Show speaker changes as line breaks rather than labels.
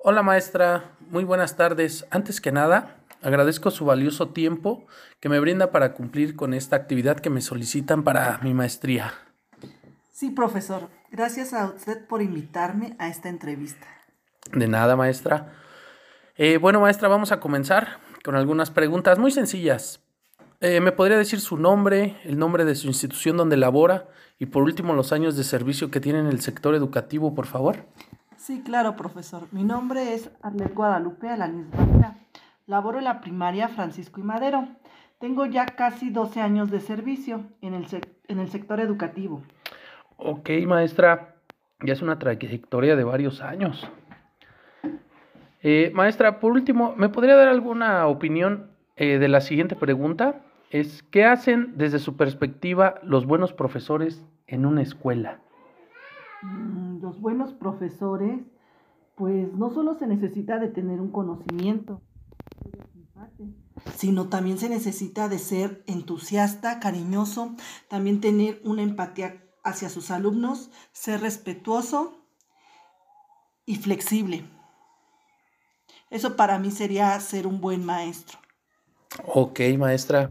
Hola maestra, muy buenas tardes. Antes que nada, agradezco su valioso tiempo que me brinda para cumplir con esta actividad que me solicitan para mi maestría.
Sí, profesor. Gracias a usted por invitarme a esta entrevista.
De nada, maestra. Eh, bueno, maestra, vamos a comenzar con algunas preguntas muy sencillas. Eh, ¿Me podría decir su nombre, el nombre de su institución donde labora y por último los años de servicio que tiene en el sector educativo, por favor?
Sí, claro, profesor. Mi nombre es Arlet Guadalupe Alanis Barrera. Laboro en la primaria Francisco y Madero. Tengo ya casi 12 años de servicio en el, en el sector educativo.
Ok, maestra. Ya es una trayectoria de varios años. Eh, maestra, por último, ¿me podría dar alguna opinión eh, de la siguiente pregunta? Es, ¿qué hacen desde su perspectiva los buenos profesores en una escuela?
Mm, los buenos profesores, pues no solo se necesita de tener un conocimiento, sino también se necesita de ser entusiasta, cariñoso, también tener una empatía hacia sus alumnos, ser respetuoso y flexible. Eso para mí sería ser un buen maestro.
Ok, maestra.